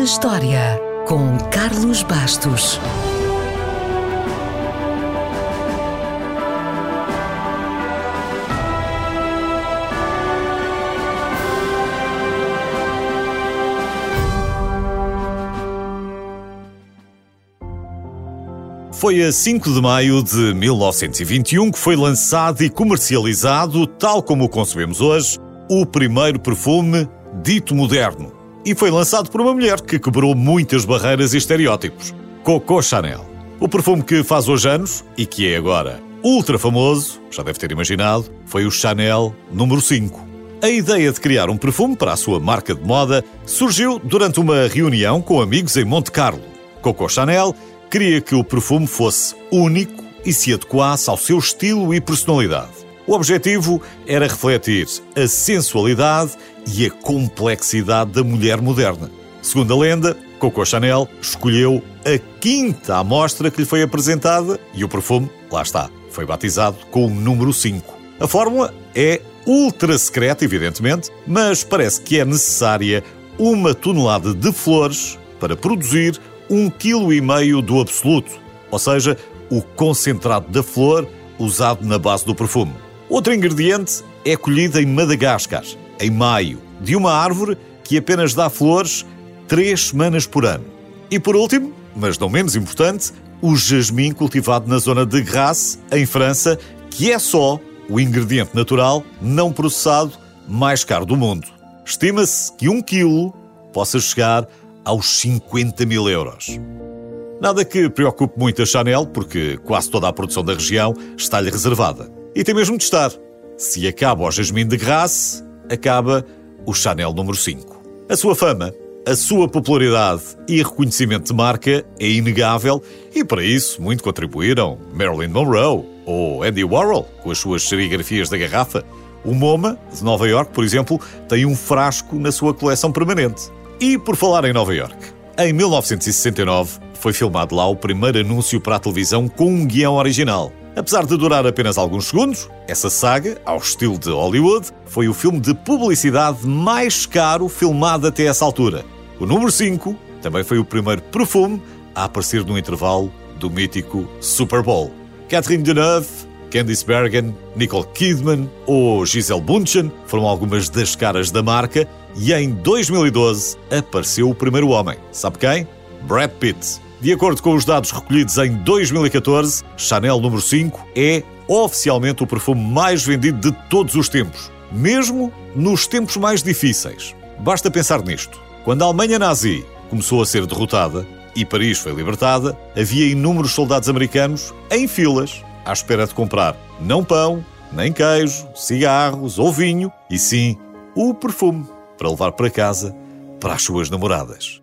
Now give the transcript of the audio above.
na História, com Carlos Bastos. Foi a 5 de maio de 1921 que foi lançado e comercializado, tal como o concebemos hoje, o primeiro perfume dito moderno. E foi lançado por uma mulher que quebrou muitas barreiras e estereótipos: Coco Chanel. O perfume que faz hoje anos e que é agora ultra famoso, já deve ter imaginado, foi o Chanel número 5. A ideia de criar um perfume para a sua marca de moda surgiu durante uma reunião com amigos em Monte Carlo. Coco Chanel queria que o perfume fosse único e se adequasse ao seu estilo e personalidade. O objetivo era refletir a sensualidade e a complexidade da mulher moderna. Segundo a lenda, Coco Chanel escolheu a quinta amostra que lhe foi apresentada e o perfume, lá está, foi batizado com o número 5. A fórmula é ultra secreta, evidentemente, mas parece que é necessária uma tonelada de flores para produzir um quilo e meio do absoluto, ou seja, o concentrado da flor usado na base do perfume. Outro ingrediente é colhido em Madagascar, em maio, de uma árvore que apenas dá flores três semanas por ano. E por último, mas não menos importante, o jasmim cultivado na zona de Grasse, em França, que é só o ingrediente natural não processado mais caro do mundo. Estima-se que um quilo possa chegar aos 50 mil euros. Nada que preocupe muito a Chanel, porque quase toda a produção da região está-lhe reservada. E tem mesmo de estar. Se acaba o Jasmine de Grasse, acaba o Chanel número 5. A sua fama, a sua popularidade e reconhecimento de marca é inegável e para isso muito contribuíram Marilyn Monroe ou Andy Warhol com as suas serigrafias da garrafa. O MoMA, de Nova York, por exemplo, tem um frasco na sua coleção permanente. E por falar em Nova York, em 1969 foi filmado lá o primeiro anúncio para a televisão com um guião original. Apesar de durar apenas alguns segundos, essa saga, ao estilo de Hollywood, foi o filme de publicidade mais caro filmado até essa altura. O número 5 também foi o primeiro perfume a aparecer no intervalo do mítico Super Bowl. Catherine Deneuve, Candice Bergen, Nicole Kidman ou Gisele Bundchen foram algumas das caras da marca e em 2012 apareceu o primeiro homem. Sabe quem? Brad Pitt. De acordo com os dados recolhidos em 2014, Chanel número 5 é oficialmente o perfume mais vendido de todos os tempos, mesmo nos tempos mais difíceis. Basta pensar nisto. Quando a Alemanha nazi começou a ser derrotada e Paris foi libertada, havia inúmeros soldados americanos em filas à espera de comprar não pão, nem queijo, cigarros ou vinho, e sim o perfume para levar para casa para as suas namoradas.